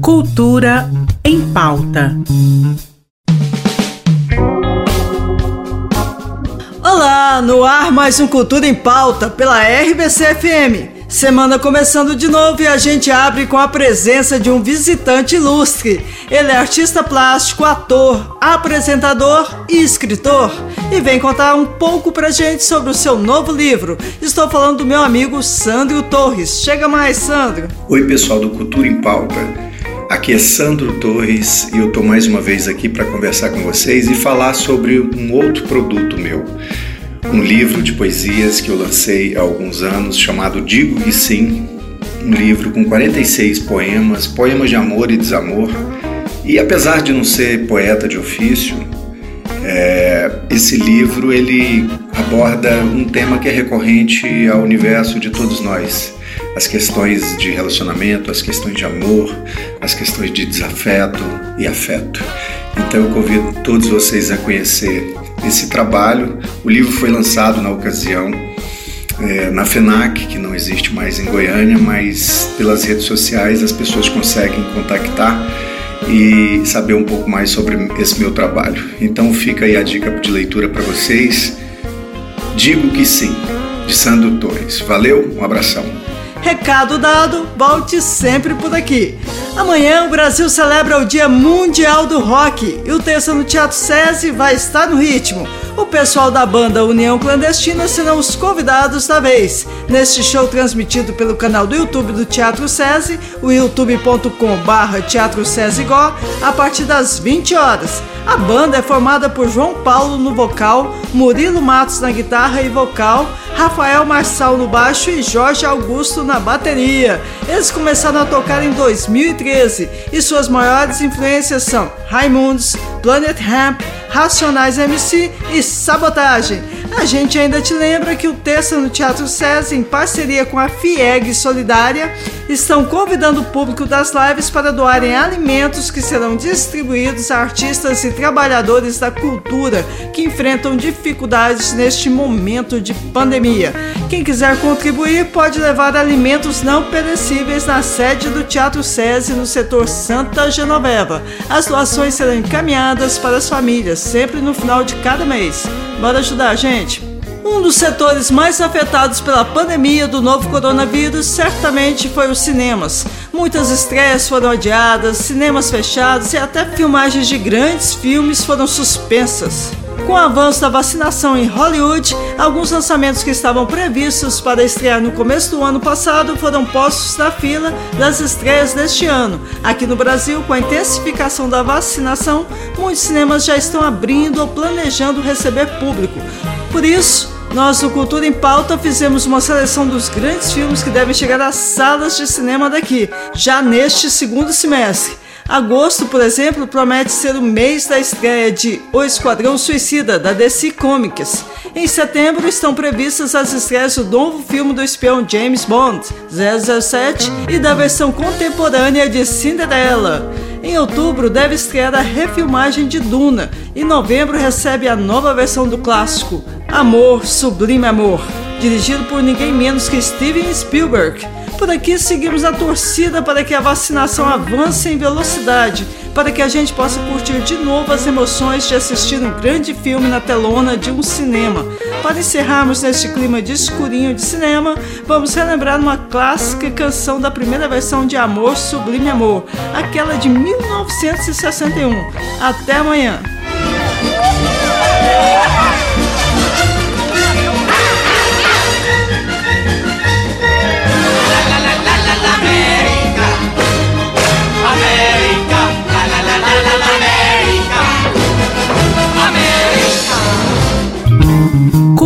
Cultura em pauta. Olá, no ar mais um Cultura em Pauta pela RBC FM. Semana começando de novo e a gente abre com a presença de um visitante ilustre. Ele é artista plástico, ator, apresentador e escritor. E vem contar um pouco pra gente sobre o seu novo livro. Estou falando do meu amigo Sandro Torres. Chega mais, Sandro. Oi, pessoal do Cultura em Pauta. Aqui é Sandro Torres e eu estou mais uma vez aqui para conversar com vocês e falar sobre um outro produto meu um livro de poesias que eu lancei há alguns anos chamado Digo que Sim, um livro com 46 poemas, poemas de amor e desamor. E apesar de não ser poeta de ofício, é, esse livro ele aborda um tema que é recorrente ao universo de todos nós, as questões de relacionamento, as questões de amor, as questões de desafeto e afeto. Então eu convido todos vocês a conhecer esse trabalho. O livro foi lançado na ocasião é, na FENAC, que não existe mais em Goiânia, mas pelas redes sociais as pessoas conseguem contactar e saber um pouco mais sobre esse meu trabalho. Então fica aí a dica de leitura para vocês. Digo que sim, de Sandro Torres. Valeu, um abração. Recado dado, volte sempre por aqui. Amanhã o Brasil celebra o Dia Mundial do Rock e o texto no Teatro SESI vai estar no ritmo. O pessoal da banda União Clandestina serão os convidados da vez. Neste show transmitido pelo canal do YouTube do Teatro SESI, o youtube.com.br Teatro SESI Gó, a partir das 20 horas. A banda é formada por João Paulo no vocal, Murilo Matos na guitarra e vocal, Rafael Marçal no baixo e Jorge Augusto na bateria. Eles começaram a tocar em 2013 e suas maiores influências são Raimundos, Planet Ramp, Racionais MC e Sabotagem. A gente ainda te lembra que o texto no Teatro SESI, em parceria com a FIEG Solidária, estão convidando o público das lives para doarem alimentos que serão distribuídos a artistas e trabalhadores da cultura que enfrentam dificuldades neste momento de pandemia. Quem quiser contribuir pode levar alimentos não perecíveis na sede do Teatro SESI no setor Santa Genoveva. As doações serão encaminhadas para as famílias, sempre no final de cada mês. Bora ajudar, gente! Um dos setores mais afetados pela pandemia do novo coronavírus certamente foi os cinemas. Muitas estreias foram adiadas, cinemas fechados e até filmagens de grandes filmes foram suspensas. Com o avanço da vacinação em Hollywood, alguns lançamentos que estavam previstos para estrear no começo do ano passado foram postos na fila das estreias deste ano. Aqui no Brasil, com a intensificação da vacinação, muitos cinemas já estão abrindo ou planejando receber público. Por isso, nós do Cultura em Pauta fizemos uma seleção dos grandes filmes que devem chegar às salas de cinema daqui, já neste segundo semestre. Agosto, por exemplo, promete ser o mês da estreia de O Esquadrão Suicida, da DC Comics. Em setembro estão previstas as estreias do novo filme do espião James Bond, 007, e da versão contemporânea de Cinderela. Em outubro deve estrear a refilmagem de Duna. Em novembro recebe a nova versão do clássico, Amor, Sublime Amor, dirigido por ninguém menos que Steven Spielberg. Por aqui seguimos a torcida para que a vacinação avance em velocidade, para que a gente possa curtir de novo as emoções de assistir um grande filme na telona de um cinema. Para encerrarmos neste clima de escurinho de cinema, vamos relembrar uma clássica canção da primeira versão de Amor Sublime Amor, aquela de 1961. Até amanhã!